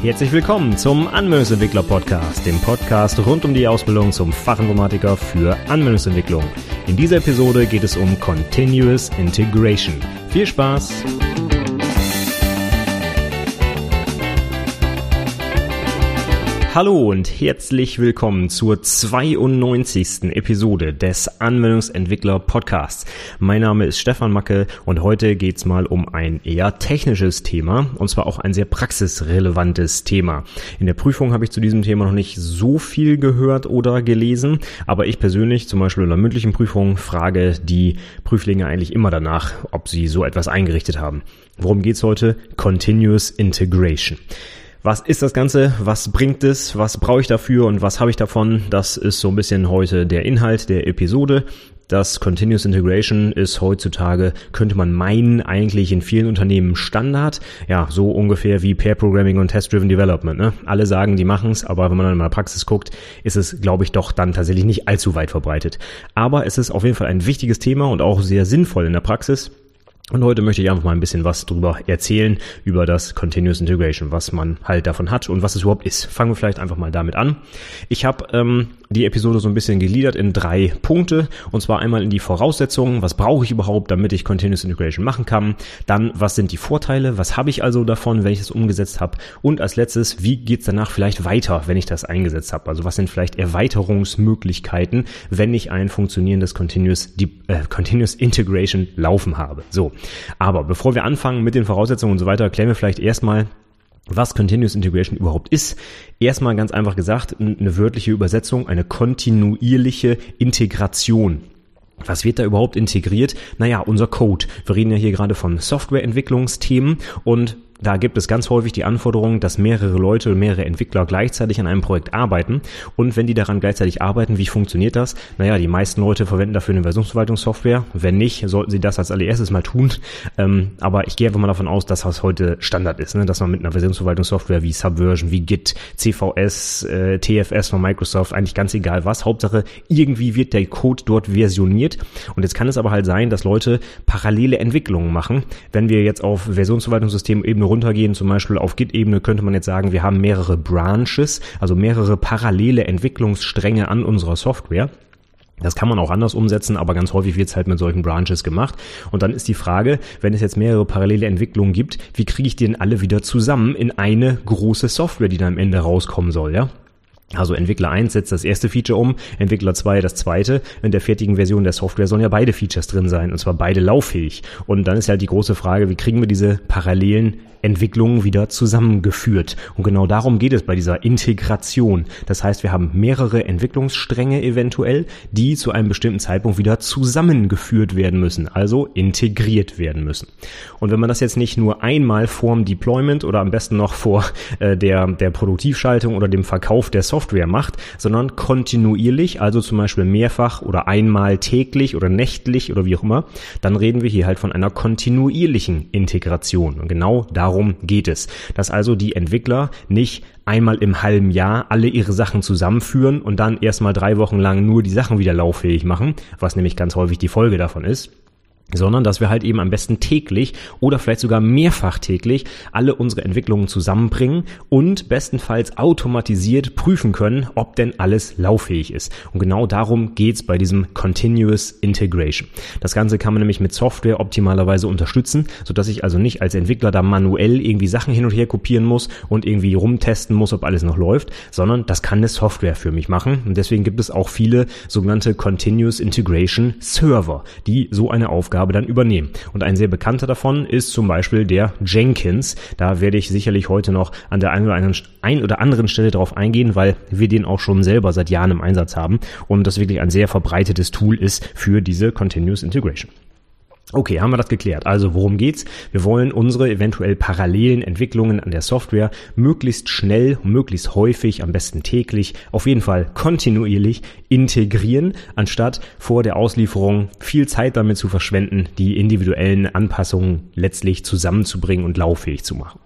Herzlich willkommen zum Anwendungsentwickler Podcast, dem Podcast rund um die Ausbildung zum Fachinformatiker für Anwendungsentwicklung. In dieser Episode geht es um Continuous Integration. Viel Spaß! Hallo und herzlich willkommen zur 92. Episode des Anwendungsentwickler Podcasts. Mein Name ist Stefan Macke und heute geht's mal um ein eher technisches Thema und zwar auch ein sehr praxisrelevantes Thema. In der Prüfung habe ich zu diesem Thema noch nicht so viel gehört oder gelesen, aber ich persönlich zum Beispiel in der mündlichen Prüfung frage die Prüflinge eigentlich immer danach, ob sie so etwas eingerichtet haben. Worum geht's heute? Continuous Integration. Was ist das Ganze? Was bringt es? Was brauche ich dafür und was habe ich davon? Das ist so ein bisschen heute der Inhalt der Episode. Das Continuous Integration ist heutzutage, könnte man meinen, eigentlich in vielen Unternehmen Standard. Ja, so ungefähr wie Pair Programming und Test-Driven Development. Ne? Alle sagen, die machen es, aber wenn man dann in der Praxis guckt, ist es, glaube ich, doch dann tatsächlich nicht allzu weit verbreitet. Aber es ist auf jeden Fall ein wichtiges Thema und auch sehr sinnvoll in der Praxis. Und heute möchte ich einfach mal ein bisschen was drüber erzählen, über das Continuous Integration, was man halt davon hat und was es überhaupt ist. Fangen wir vielleicht einfach mal damit an. Ich habe ähm, die Episode so ein bisschen gegliedert in drei Punkte. Und zwar einmal in die Voraussetzungen, was brauche ich überhaupt, damit ich Continuous Integration machen kann. Dann, was sind die Vorteile, was habe ich also davon, wenn ich es umgesetzt habe. Und als letztes, wie geht's danach vielleicht weiter, wenn ich das eingesetzt habe. Also was sind vielleicht Erweiterungsmöglichkeiten, wenn ich ein funktionierendes Continuous, äh, Continuous Integration laufen habe. So, aber bevor wir anfangen mit den Voraussetzungen und so weiter, klären wir vielleicht erstmal, was Continuous Integration überhaupt ist. Erstmal ganz einfach gesagt, eine wörtliche Übersetzung, eine kontinuierliche Integration. Was wird da überhaupt integriert? Naja, unser Code. Wir reden ja hier gerade von Softwareentwicklungsthemen und da gibt es ganz häufig die Anforderung, dass mehrere Leute, mehrere Entwickler gleichzeitig an einem Projekt arbeiten. Und wenn die daran gleichzeitig arbeiten, wie funktioniert das? Naja, die meisten Leute verwenden dafür eine Versionsverwaltungssoftware. Wenn nicht, sollten sie das als allererstes mal tun. Ähm, aber ich gehe einfach mal davon aus, dass das heute Standard ist, ne? dass man mit einer Versionsverwaltungssoftware wie Subversion, wie Git, CVS, äh, TFS von Microsoft, eigentlich ganz egal was. Hauptsache, irgendwie wird der Code dort versioniert. Und jetzt kann es aber halt sein, dass Leute parallele Entwicklungen machen. Wenn wir jetzt auf Versionsverwaltungssystemen eben runtergehen, zum Beispiel auf Git-Ebene könnte man jetzt sagen, wir haben mehrere Branches, also mehrere parallele Entwicklungsstränge an unserer Software. Das kann man auch anders umsetzen, aber ganz häufig wird es halt mit solchen Branches gemacht. Und dann ist die Frage, wenn es jetzt mehrere parallele Entwicklungen gibt, wie kriege ich die denn alle wieder zusammen in eine große Software, die dann am Ende rauskommen soll, ja? Also Entwickler 1 setzt das erste Feature um, Entwickler 2 das zweite. In der fertigen Version der Software sollen ja beide Features drin sein, und zwar beide lauffähig. Und dann ist halt die große Frage, wie kriegen wir diese parallelen Entwicklungen wieder zusammengeführt. Und genau darum geht es bei dieser Integration. Das heißt, wir haben mehrere Entwicklungsstränge eventuell, die zu einem bestimmten Zeitpunkt wieder zusammengeführt werden müssen, also integriert werden müssen. Und wenn man das jetzt nicht nur einmal vorm Deployment oder am besten noch vor äh, der, der Produktivschaltung oder dem Verkauf der Software macht, sondern kontinuierlich, also zum Beispiel mehrfach oder einmal täglich oder nächtlich oder wie auch immer, dann reden wir hier halt von einer kontinuierlichen Integration. Und genau darum geht es. Dass also die Entwickler nicht einmal im halben Jahr alle ihre Sachen zusammenführen und dann erstmal drei Wochen lang nur die Sachen wieder lauffähig machen, was nämlich ganz häufig die Folge davon ist sondern dass wir halt eben am besten täglich oder vielleicht sogar mehrfach täglich alle unsere Entwicklungen zusammenbringen und bestenfalls automatisiert prüfen können, ob denn alles lauffähig ist. Und genau darum geht's bei diesem Continuous Integration. Das Ganze kann man nämlich mit Software optimalerweise unterstützen, sodass ich also nicht als Entwickler da manuell irgendwie Sachen hin und her kopieren muss und irgendwie rumtesten muss, ob alles noch läuft, sondern das kann eine Software für mich machen. Und deswegen gibt es auch viele sogenannte Continuous Integration Server, die so eine Aufgabe Aufgabe dann übernehmen. Und ein sehr bekannter davon ist zum Beispiel der Jenkins. Da werde ich sicherlich heute noch an der einen oder, anderen Stelle darauf eingehen, weil wir den auch schon selber seit Jahren im Einsatz haben und das wirklich ein sehr verbreitetes Tool ist für diese Continuous Integration. Okay, haben wir das geklärt. Also worum geht's? Wir wollen unsere eventuell parallelen Entwicklungen an der Software möglichst schnell, möglichst häufig, am besten täglich, auf jeden Fall kontinuierlich integrieren, anstatt vor der Auslieferung viel Zeit damit zu verschwenden, die individuellen Anpassungen letztlich zusammenzubringen und lauffähig zu machen.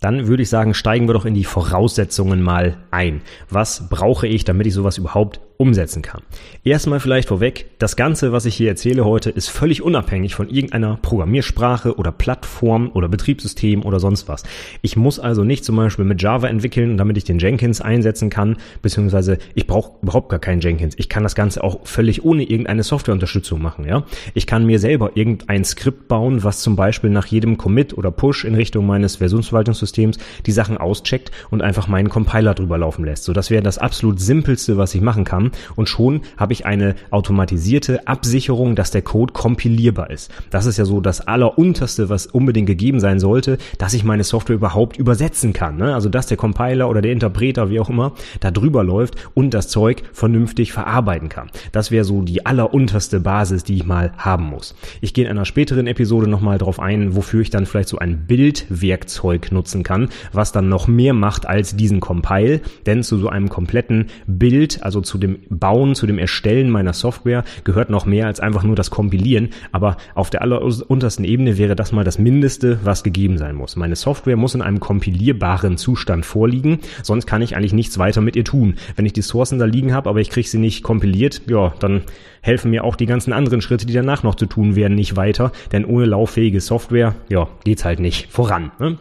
Dann würde ich sagen, steigen wir doch in die Voraussetzungen mal ein. Was brauche ich, damit ich sowas überhaupt umsetzen kann. Erstmal vielleicht vorweg, das Ganze, was ich hier erzähle heute, ist völlig unabhängig von irgendeiner Programmiersprache oder Plattform oder Betriebssystem oder sonst was. Ich muss also nicht zum Beispiel mit Java entwickeln, damit ich den Jenkins einsetzen kann, beziehungsweise ich brauche überhaupt gar keinen Jenkins. Ich kann das Ganze auch völlig ohne irgendeine Softwareunterstützung machen. Ja, Ich kann mir selber irgendein Skript bauen, was zum Beispiel nach jedem Commit oder Push in Richtung meines Versionsverwaltungssystems die Sachen auscheckt und einfach meinen Compiler drüber laufen lässt. So, das wäre das absolut simpelste, was ich machen kann. Und schon habe ich eine automatisierte Absicherung, dass der Code kompilierbar ist. Das ist ja so das allerunterste, was unbedingt gegeben sein sollte, dass ich meine Software überhaupt übersetzen kann. Ne? Also dass der Compiler oder der Interpreter, wie auch immer, da drüber läuft und das Zeug vernünftig verarbeiten kann. Das wäre so die allerunterste Basis, die ich mal haben muss. Ich gehe in einer späteren Episode nochmal drauf ein, wofür ich dann vielleicht so ein Bildwerkzeug nutzen kann, was dann noch mehr macht als diesen Compile. Denn zu so einem kompletten Bild, also zu dem Bauen, zu dem Erstellen meiner Software gehört noch mehr als einfach nur das Kompilieren. Aber auf der alleruntersten Ebene wäre das mal das Mindeste, was gegeben sein muss. Meine Software muss in einem kompilierbaren Zustand vorliegen, sonst kann ich eigentlich nichts weiter mit ihr tun. Wenn ich die Sourcen da liegen habe, aber ich kriege sie nicht kompiliert, ja, dann helfen mir auch die ganzen anderen Schritte, die danach noch zu tun werden, nicht weiter. Denn ohne lauffähige Software, ja, geht's halt nicht voran. Ne?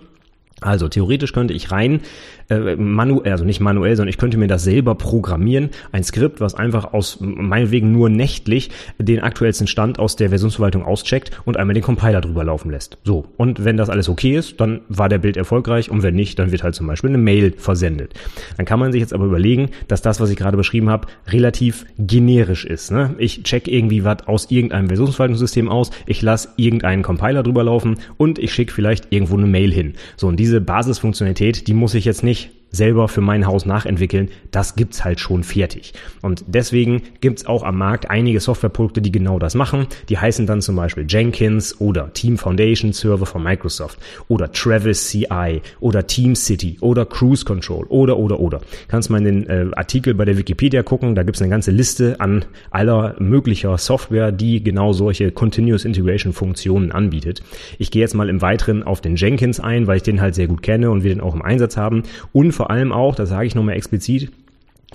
Also theoretisch könnte ich rein äh, manuell, also nicht manuell, sondern ich könnte mir das selber programmieren, ein Skript, was einfach aus meinetwegen nur nächtlich den aktuellsten Stand aus der Versionsverwaltung auscheckt und einmal den Compiler drüber laufen lässt. So, und wenn das alles okay ist, dann war der Bild erfolgreich und wenn nicht, dann wird halt zum Beispiel eine Mail versendet. Dann kann man sich jetzt aber überlegen, dass das, was ich gerade beschrieben habe, relativ generisch ist. Ne? Ich check irgendwie was aus irgendeinem Versionsverwaltungssystem aus, ich lasse irgendeinen Compiler drüber laufen und ich schicke vielleicht irgendwo eine Mail hin. So, und diese Basisfunktionalität, die muss ich jetzt nicht nicht selber für mein Haus nachentwickeln, das gibt's halt schon fertig. Und deswegen gibt's auch am Markt einige Softwareprodukte, die genau das machen. Die heißen dann zum Beispiel Jenkins oder Team Foundation Server von Microsoft oder Travis CI oder Team City oder Cruise Control oder oder oder. Kannst mal in den äh, Artikel bei der Wikipedia gucken, da gibt's eine ganze Liste an aller möglicher Software, die genau solche Continuous Integration Funktionen anbietet. Ich gehe jetzt mal im Weiteren auf den Jenkins ein, weil ich den halt sehr gut kenne und wir den auch im Einsatz haben und vor allem auch, das sage ich nochmal explizit,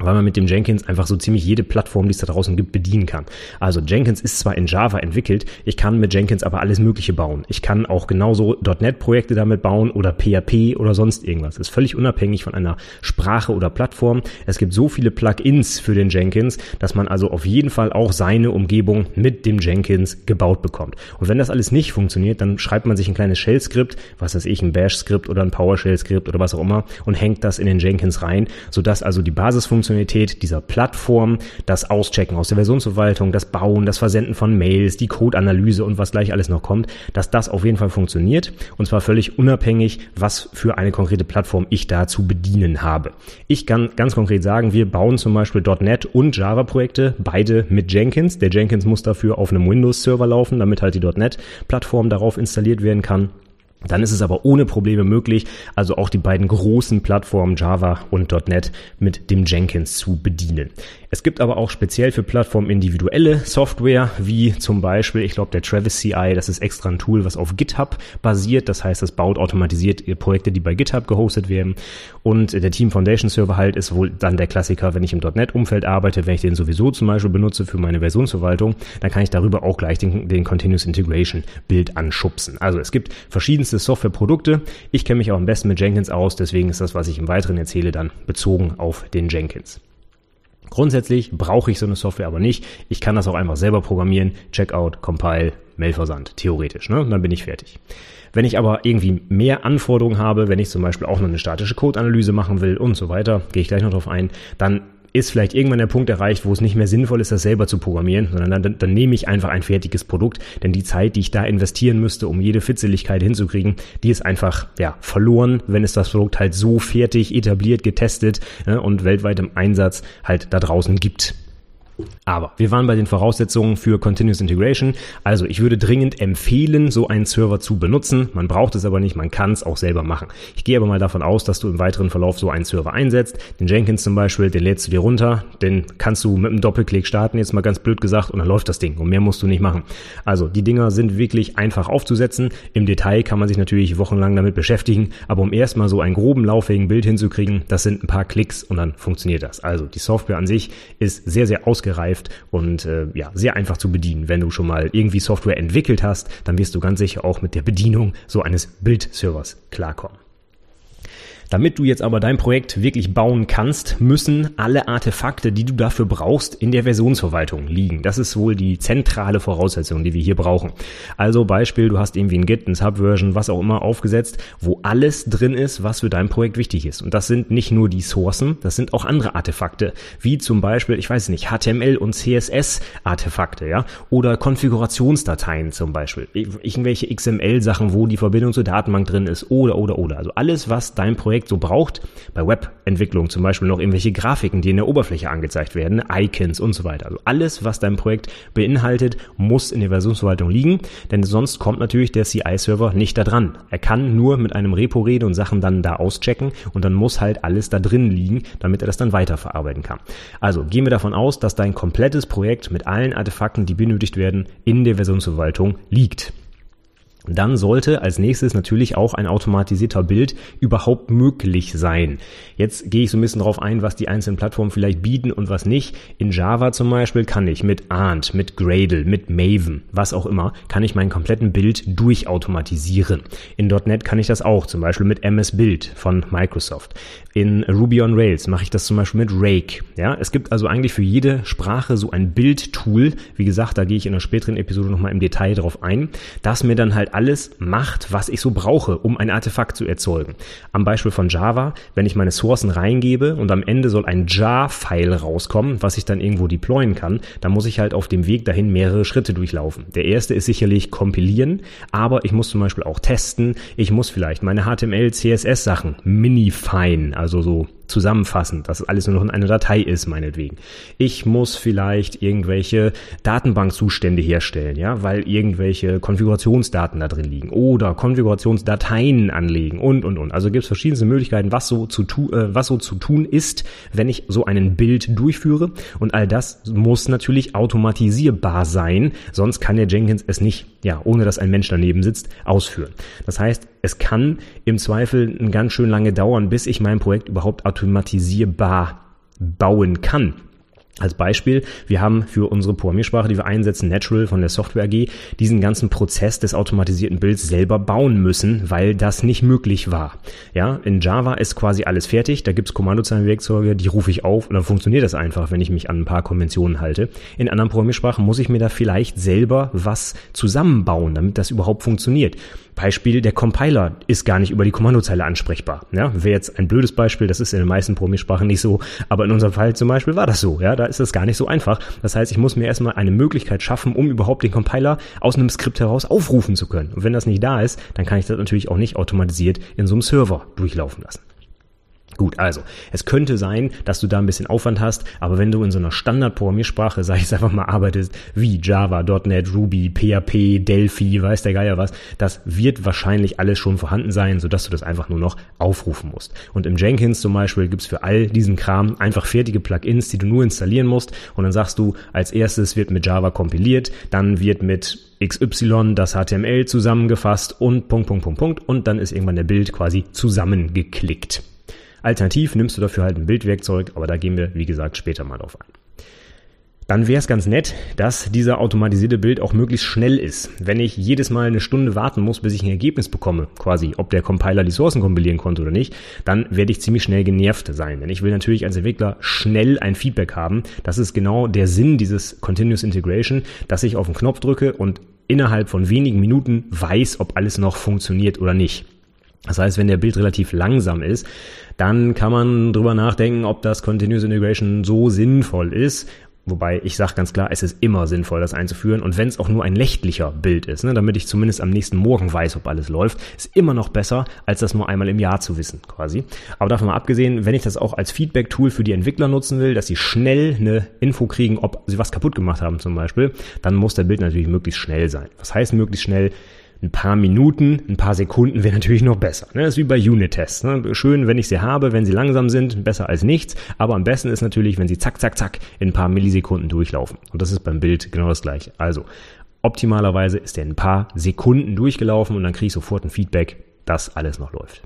weil man mit dem Jenkins einfach so ziemlich jede Plattform, die es da draußen gibt, bedienen kann. Also Jenkins ist zwar in Java entwickelt, ich kann mit Jenkins aber alles Mögliche bauen. Ich kann auch genauso .NET-Projekte damit bauen oder PHP oder sonst irgendwas. Ist völlig unabhängig von einer Sprache oder Plattform. Es gibt so viele Plugins für den Jenkins, dass man also auf jeden Fall auch seine Umgebung mit dem Jenkins gebaut bekommt. Und wenn das alles nicht funktioniert, dann schreibt man sich ein kleines Shell-Skript, was weiß ich, ein Bash-Skript oder ein PowerShell-Skript oder was auch immer und hängt das in den Jenkins rein, sodass also die Basisfunktion Funktionalität dieser Plattform, das Auschecken aus der Versionsverwaltung, das Bauen, das Versenden von Mails, die Codeanalyse und was gleich alles noch kommt, dass das auf jeden Fall funktioniert und zwar völlig unabhängig, was für eine konkrete Plattform ich da zu bedienen habe. Ich kann ganz konkret sagen, wir bauen zum Beispiel .NET und Java Projekte, beide mit Jenkins. Der Jenkins muss dafür auf einem Windows-Server laufen, damit halt die .NET-Plattform darauf installiert werden kann. Dann ist es aber ohne Probleme möglich, also auch die beiden großen Plattformen Java und .NET mit dem Jenkins zu bedienen. Es gibt aber auch speziell für Plattformen individuelle Software, wie zum Beispiel, ich glaube, der Travis CI, das ist extra ein Tool, was auf GitHub basiert. Das heißt, das baut automatisiert Projekte, die bei GitHub gehostet werden. Und der Team Foundation Server halt ist wohl dann der Klassiker, wenn ich im .NET-Umfeld arbeite, wenn ich den sowieso zum Beispiel benutze für meine Versionsverwaltung, dann kann ich darüber auch gleich den, den Continuous Integration Bild anschubsen. Also es gibt verschiedenste Softwareprodukte. Ich kenne mich auch am besten mit Jenkins aus, deswegen ist das, was ich im Weiteren erzähle, dann bezogen auf den Jenkins. Grundsätzlich brauche ich so eine Software aber nicht. Ich kann das auch einfach selber programmieren. Checkout, Compile, Mailversand. Theoretisch. Ne? dann bin ich fertig. Wenn ich aber irgendwie mehr Anforderungen habe, wenn ich zum Beispiel auch noch eine statische Codeanalyse machen will und so weiter, gehe ich gleich noch drauf ein, dann ist vielleicht irgendwann der Punkt erreicht, wo es nicht mehr sinnvoll ist, das selber zu programmieren, sondern dann, dann nehme ich einfach ein fertiges Produkt, denn die Zeit, die ich da investieren müsste, um jede Fitzeligkeit hinzukriegen, die ist einfach ja verloren, wenn es das Produkt halt so fertig etabliert, getestet ja, und weltweit im Einsatz halt da draußen gibt. Aber wir waren bei den Voraussetzungen für Continuous Integration. Also ich würde dringend empfehlen, so einen Server zu benutzen. Man braucht es aber nicht, man kann es auch selber machen. Ich gehe aber mal davon aus, dass du im weiteren Verlauf so einen Server einsetzt. Den Jenkins zum Beispiel, den lädst du dir runter, den kannst du mit einem Doppelklick starten, jetzt mal ganz blöd gesagt, und dann läuft das Ding. Und mehr musst du nicht machen. Also die Dinger sind wirklich einfach aufzusetzen. Im Detail kann man sich natürlich wochenlang damit beschäftigen, aber um erstmal so einen groben lauffähigen Bild hinzukriegen, das sind ein paar Klicks und dann funktioniert das. Also die Software an sich ist sehr, sehr ausgereift ausgereift und äh, ja, sehr einfach zu bedienen. Wenn du schon mal irgendwie Software entwickelt hast, dann wirst du ganz sicher auch mit der Bedienung so eines Bildservers klarkommen. Damit du jetzt aber dein Projekt wirklich bauen kannst, müssen alle Artefakte, die du dafür brauchst, in der Versionsverwaltung liegen. Das ist wohl die zentrale Voraussetzung, die wir hier brauchen. Also Beispiel, du hast irgendwie ein Git, ein Subversion, was auch immer aufgesetzt, wo alles drin ist, was für dein Projekt wichtig ist. Und das sind nicht nur die Sourcen, das sind auch andere Artefakte, wie zum Beispiel, ich weiß nicht, HTML und CSS Artefakte, ja, oder Konfigurationsdateien zum Beispiel, irgendwelche XML-Sachen, wo die Verbindung zur Datenbank drin ist, oder, oder, oder. Also alles, was dein Projekt Projekt so braucht. Bei Webentwicklung zum Beispiel noch irgendwelche Grafiken, die in der Oberfläche angezeigt werden, Icons und so weiter. Also alles, was dein Projekt beinhaltet, muss in der Versionsverwaltung liegen, denn sonst kommt natürlich der CI-Server nicht da dran. Er kann nur mit einem Repo reden und Sachen dann da auschecken und dann muss halt alles da drin liegen, damit er das dann weiterverarbeiten kann. Also gehen wir davon aus, dass dein komplettes Projekt mit allen Artefakten, die benötigt werden, in der Versionsverwaltung liegt dann sollte als nächstes natürlich auch ein automatisierter Bild überhaupt möglich sein. Jetzt gehe ich so ein bisschen darauf ein, was die einzelnen Plattformen vielleicht bieten und was nicht. In Java zum Beispiel kann ich mit Ant, mit Gradle, mit Maven, was auch immer, kann ich meinen kompletten Bild durchautomatisieren. In .NET kann ich das auch, zum Beispiel mit MS Build von Microsoft. In Ruby on Rails mache ich das zum Beispiel mit Rake. Ja, es gibt also eigentlich für jede Sprache so ein Bildtool. Wie gesagt, da gehe ich in einer späteren Episode nochmal im Detail drauf ein, das mir dann halt alles macht, was ich so brauche, um ein Artefakt zu erzeugen. Am Beispiel von Java, wenn ich meine Sourcen reingebe und am Ende soll ein Jar-File rauskommen, was ich dann irgendwo deployen kann, dann muss ich halt auf dem Weg dahin mehrere Schritte durchlaufen. Der erste ist sicherlich kompilieren, aber ich muss zum Beispiel auch testen. Ich muss vielleicht meine HTML, CSS Sachen minifine, also also so zusammenfassen, dass alles nur noch in einer Datei ist, meinetwegen. Ich muss vielleicht irgendwelche Datenbankzustände herstellen, ja, weil irgendwelche Konfigurationsdaten da drin liegen oder Konfigurationsdateien anlegen und und und. Also gibt es verschiedene Möglichkeiten, was so zu tu äh, was so zu tun ist, wenn ich so einen Bild durchführe und all das muss natürlich automatisierbar sein, sonst kann der Jenkins es nicht, ja, ohne dass ein Mensch daneben sitzt, ausführen. Das heißt, es kann im Zweifel ganz schön lange dauern, bis ich mein Projekt überhaupt automatisierbar bauen kann. Als Beispiel, wir haben für unsere Programmiersprache, die wir einsetzen, Natural von der Software AG, diesen ganzen Prozess des automatisierten Bilds selber bauen müssen, weil das nicht möglich war. Ja, in Java ist quasi alles fertig, da gibt's Kommandozeilenwerkzeuge, die rufe ich auf und dann funktioniert das einfach, wenn ich mich an ein paar Konventionen halte. In anderen Programmiersprachen muss ich mir da vielleicht selber was zusammenbauen, damit das überhaupt funktioniert. Beispiel, der Compiler ist gar nicht über die Kommandozeile ansprechbar. Ja, wäre jetzt ein blödes Beispiel, das ist in den meisten Programmiersprachen nicht so, aber in unserem Fall zum Beispiel war das so. Ja, da ist das gar nicht so einfach. Das heißt, ich muss mir erstmal eine Möglichkeit schaffen, um überhaupt den Compiler aus einem Skript heraus aufrufen zu können. Und wenn das nicht da ist, dann kann ich das natürlich auch nicht automatisiert in so einem Server durchlaufen lassen. Gut, also es könnte sein, dass du da ein bisschen Aufwand hast, aber wenn du in so einer Standard-Programmiersprache, sag ich es einfach mal, arbeitest, wie Java, .NET, Ruby, PHP, Delphi, weiß der Geier was, das wird wahrscheinlich alles schon vorhanden sein, sodass du das einfach nur noch aufrufen musst. Und im Jenkins zum Beispiel gibt's für all diesen Kram einfach fertige Plugins, die du nur installieren musst und dann sagst du, als erstes wird mit Java kompiliert, dann wird mit XY das HTML zusammengefasst und Punkt, Punkt, Punkt, Punkt und dann ist irgendwann der Bild quasi zusammengeklickt. Alternativ nimmst du dafür halt ein Bildwerkzeug, aber da gehen wir, wie gesagt, später mal drauf ein. Dann wäre es ganz nett, dass dieser automatisierte Bild auch möglichst schnell ist. Wenn ich jedes Mal eine Stunde warten muss, bis ich ein Ergebnis bekomme, quasi, ob der Compiler die Sourcen kompilieren konnte oder nicht, dann werde ich ziemlich schnell genervt sein. Denn ich will natürlich als Entwickler schnell ein Feedback haben. Das ist genau der Sinn dieses Continuous Integration, dass ich auf den Knopf drücke und innerhalb von wenigen Minuten weiß, ob alles noch funktioniert oder nicht. Das heißt, wenn der Bild relativ langsam ist, dann kann man drüber nachdenken, ob das Continuous Integration so sinnvoll ist. Wobei ich sage ganz klar, es ist immer sinnvoll, das einzuführen. Und wenn es auch nur ein nächtlicher Bild ist, ne, damit ich zumindest am nächsten Morgen weiß, ob alles läuft, ist immer noch besser, als das nur einmal im Jahr zu wissen, quasi. Aber davon mal abgesehen, wenn ich das auch als Feedback-Tool für die Entwickler nutzen will, dass sie schnell eine Info kriegen, ob sie was kaputt gemacht haben zum Beispiel, dann muss der Bild natürlich möglichst schnell sein. Was heißt möglichst schnell? Ein paar Minuten, ein paar Sekunden wäre natürlich noch besser. Ne? Das ist wie bei Unit-Tests. Ne? Schön, wenn ich sie habe, wenn sie langsam sind, besser als nichts. Aber am besten ist natürlich, wenn sie zack, zack, zack in ein paar Millisekunden durchlaufen. Und das ist beim Bild genau das gleiche. Also optimalerweise ist der in ein paar Sekunden durchgelaufen und dann kriege ich sofort ein Feedback, dass alles noch läuft.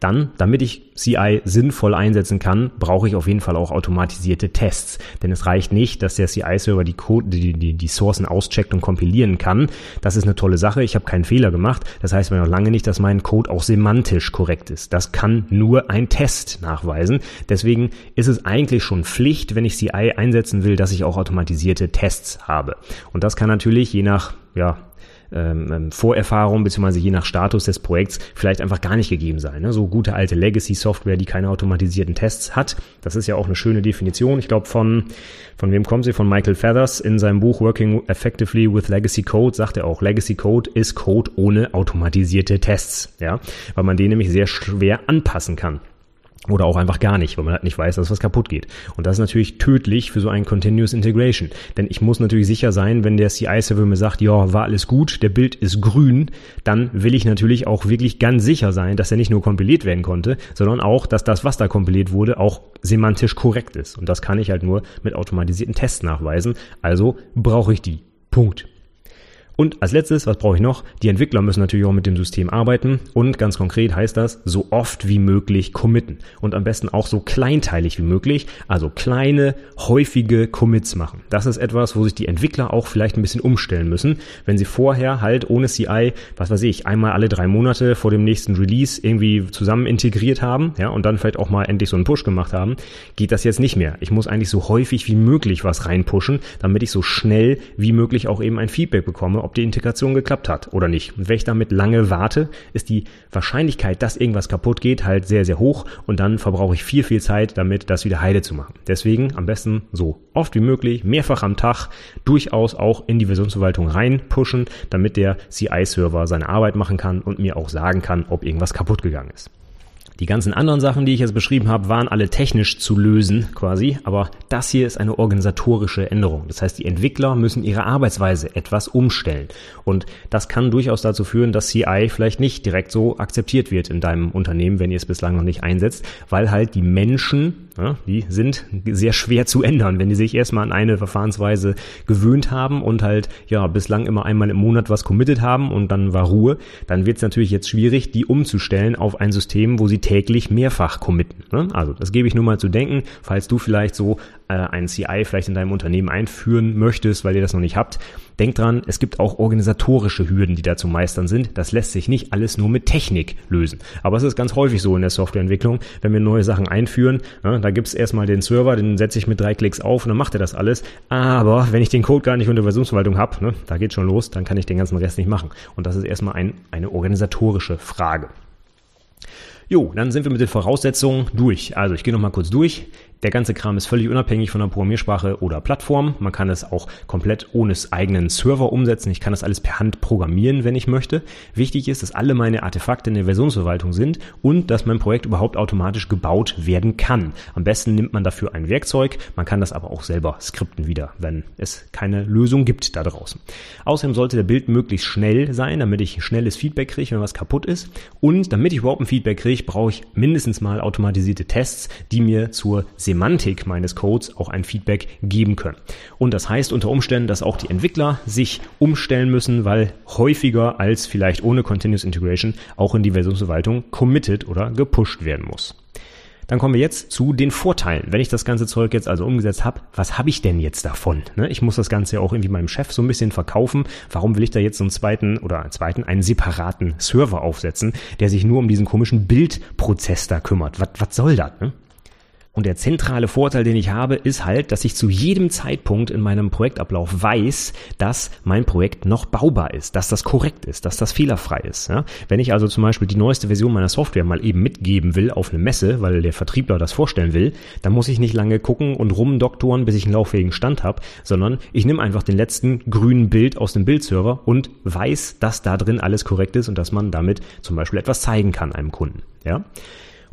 Dann, damit ich CI sinnvoll einsetzen kann, brauche ich auf jeden Fall auch automatisierte Tests. Denn es reicht nicht, dass der CI-Server die, die, die, die Sourcen auscheckt und kompilieren kann. Das ist eine tolle Sache. Ich habe keinen Fehler gemacht. Das heißt aber noch lange nicht, dass mein Code auch semantisch korrekt ist. Das kann nur ein Test nachweisen. Deswegen ist es eigentlich schon Pflicht, wenn ich CI einsetzen will, dass ich auch automatisierte Tests habe. Und das kann natürlich je nach ja, ähm, ähm, Vorerfahrung beziehungsweise je nach Status des Projekts vielleicht einfach gar nicht gegeben sein. Ne? So gute alte Legacy-Software, die keine automatisierten Tests hat. Das ist ja auch eine schöne Definition. Ich glaube von von wem kommen sie? Von Michael Feathers in seinem Buch Working Effectively with Legacy Code sagt er auch, Legacy Code ist Code ohne automatisierte Tests, ja, weil man den nämlich sehr schwer anpassen kann. Oder auch einfach gar nicht, weil man halt nicht weiß, dass was kaputt geht. Und das ist natürlich tödlich für so einen Continuous Integration. Denn ich muss natürlich sicher sein, wenn der CI-Server mir sagt, ja, war alles gut, der Bild ist grün, dann will ich natürlich auch wirklich ganz sicher sein, dass er nicht nur kompiliert werden konnte, sondern auch, dass das, was da kompiliert wurde, auch semantisch korrekt ist. Und das kann ich halt nur mit automatisierten Tests nachweisen. Also brauche ich die. Punkt. Und als letztes, was brauche ich noch? Die Entwickler müssen natürlich auch mit dem System arbeiten und ganz konkret heißt das, so oft wie möglich committen und am besten auch so kleinteilig wie möglich, also kleine, häufige Commits machen. Das ist etwas, wo sich die Entwickler auch vielleicht ein bisschen umstellen müssen, wenn sie vorher halt ohne CI, was weiß ich, einmal alle drei Monate vor dem nächsten Release irgendwie zusammen integriert haben, ja, und dann vielleicht auch mal endlich so einen Push gemacht haben, geht das jetzt nicht mehr. Ich muss eigentlich so häufig wie möglich was reinpushen, damit ich so schnell wie möglich auch eben ein Feedback bekomme, ob die Integration geklappt hat oder nicht. Und wenn ich damit lange warte, ist die Wahrscheinlichkeit, dass irgendwas kaputt geht, halt sehr, sehr hoch und dann verbrauche ich viel, viel Zeit damit, das wieder heile zu machen. Deswegen am besten so oft wie möglich, mehrfach am Tag, durchaus auch in die Versionsverwaltung reinpushen, damit der CI-Server seine Arbeit machen kann und mir auch sagen kann, ob irgendwas kaputt gegangen ist. Die ganzen anderen Sachen, die ich jetzt beschrieben habe, waren alle technisch zu lösen quasi, aber das hier ist eine organisatorische Änderung. Das heißt, die Entwickler müssen ihre Arbeitsweise etwas umstellen und das kann durchaus dazu führen, dass CI vielleicht nicht direkt so akzeptiert wird in deinem Unternehmen, wenn ihr es bislang noch nicht einsetzt, weil halt die Menschen ja, die sind sehr schwer zu ändern, wenn die sich erstmal an eine Verfahrensweise gewöhnt haben und halt ja bislang immer einmal im Monat was committed haben und dann war Ruhe, dann wird es natürlich jetzt schwierig, die umzustellen auf ein System, wo sie täglich mehrfach committen. Ne? Also das gebe ich nur mal zu denken, falls du vielleicht so äh, ein CI vielleicht in deinem Unternehmen einführen möchtest, weil ihr das noch nicht habt. Denk dran, es gibt auch organisatorische Hürden, die da zu meistern sind. Das lässt sich nicht alles nur mit Technik lösen. Aber es ist ganz häufig so in der Softwareentwicklung, wenn wir neue Sachen einführen, ne, da gibt's erstmal den Server, den setze ich mit drei Klicks auf und dann macht er das alles. Aber wenn ich den Code gar nicht unter Versionsverwaltung habe, ne, da geht schon los, dann kann ich den ganzen Rest nicht machen. Und das ist erstmal ein, eine organisatorische Frage. Jo, dann sind wir mit den Voraussetzungen durch. Also ich gehe nochmal kurz durch. Der ganze Kram ist völlig unabhängig von der Programmiersprache oder Plattform. Man kann es auch komplett ohne eigenen Server umsetzen. Ich kann das alles per Hand programmieren, wenn ich möchte. Wichtig ist, dass alle meine Artefakte in der Versionsverwaltung sind und dass mein Projekt überhaupt automatisch gebaut werden kann. Am besten nimmt man dafür ein Werkzeug. Man kann das aber auch selber skripten wieder, wenn es keine Lösung gibt da draußen. Außerdem sollte der Bild möglichst schnell sein, damit ich schnelles Feedback kriege, wenn was kaputt ist. Und damit ich überhaupt ein Feedback kriege, brauche ich mindestens mal automatisierte Tests, die mir zur Semantik meines Codes auch ein Feedback geben können. Und das heißt unter Umständen, dass auch die Entwickler sich umstellen müssen, weil häufiger als vielleicht ohne Continuous Integration auch in die Versionsverwaltung committed oder gepusht werden muss. Dann kommen wir jetzt zu den Vorteilen. Wenn ich das ganze Zeug jetzt also umgesetzt habe, was habe ich denn jetzt davon? Ne? Ich muss das Ganze ja auch irgendwie meinem Chef so ein bisschen verkaufen. Warum will ich da jetzt einen zweiten oder einen zweiten, einen separaten Server aufsetzen, der sich nur um diesen komischen Bildprozess da kümmert? Was, was soll das? Ne? Und der zentrale Vorteil, den ich habe, ist halt, dass ich zu jedem Zeitpunkt in meinem Projektablauf weiß, dass mein Projekt noch baubar ist, dass das korrekt ist, dass das fehlerfrei ist. Ja? Wenn ich also zum Beispiel die neueste Version meiner Software mal eben mitgeben will auf eine Messe, weil der Vertriebler das vorstellen will, dann muss ich nicht lange gucken und rumdoktoren, bis ich einen lauffähigen Stand habe, sondern ich nehme einfach den letzten grünen Bild aus dem Bildserver und weiß, dass da drin alles korrekt ist und dass man damit zum Beispiel etwas zeigen kann einem Kunden. Ja?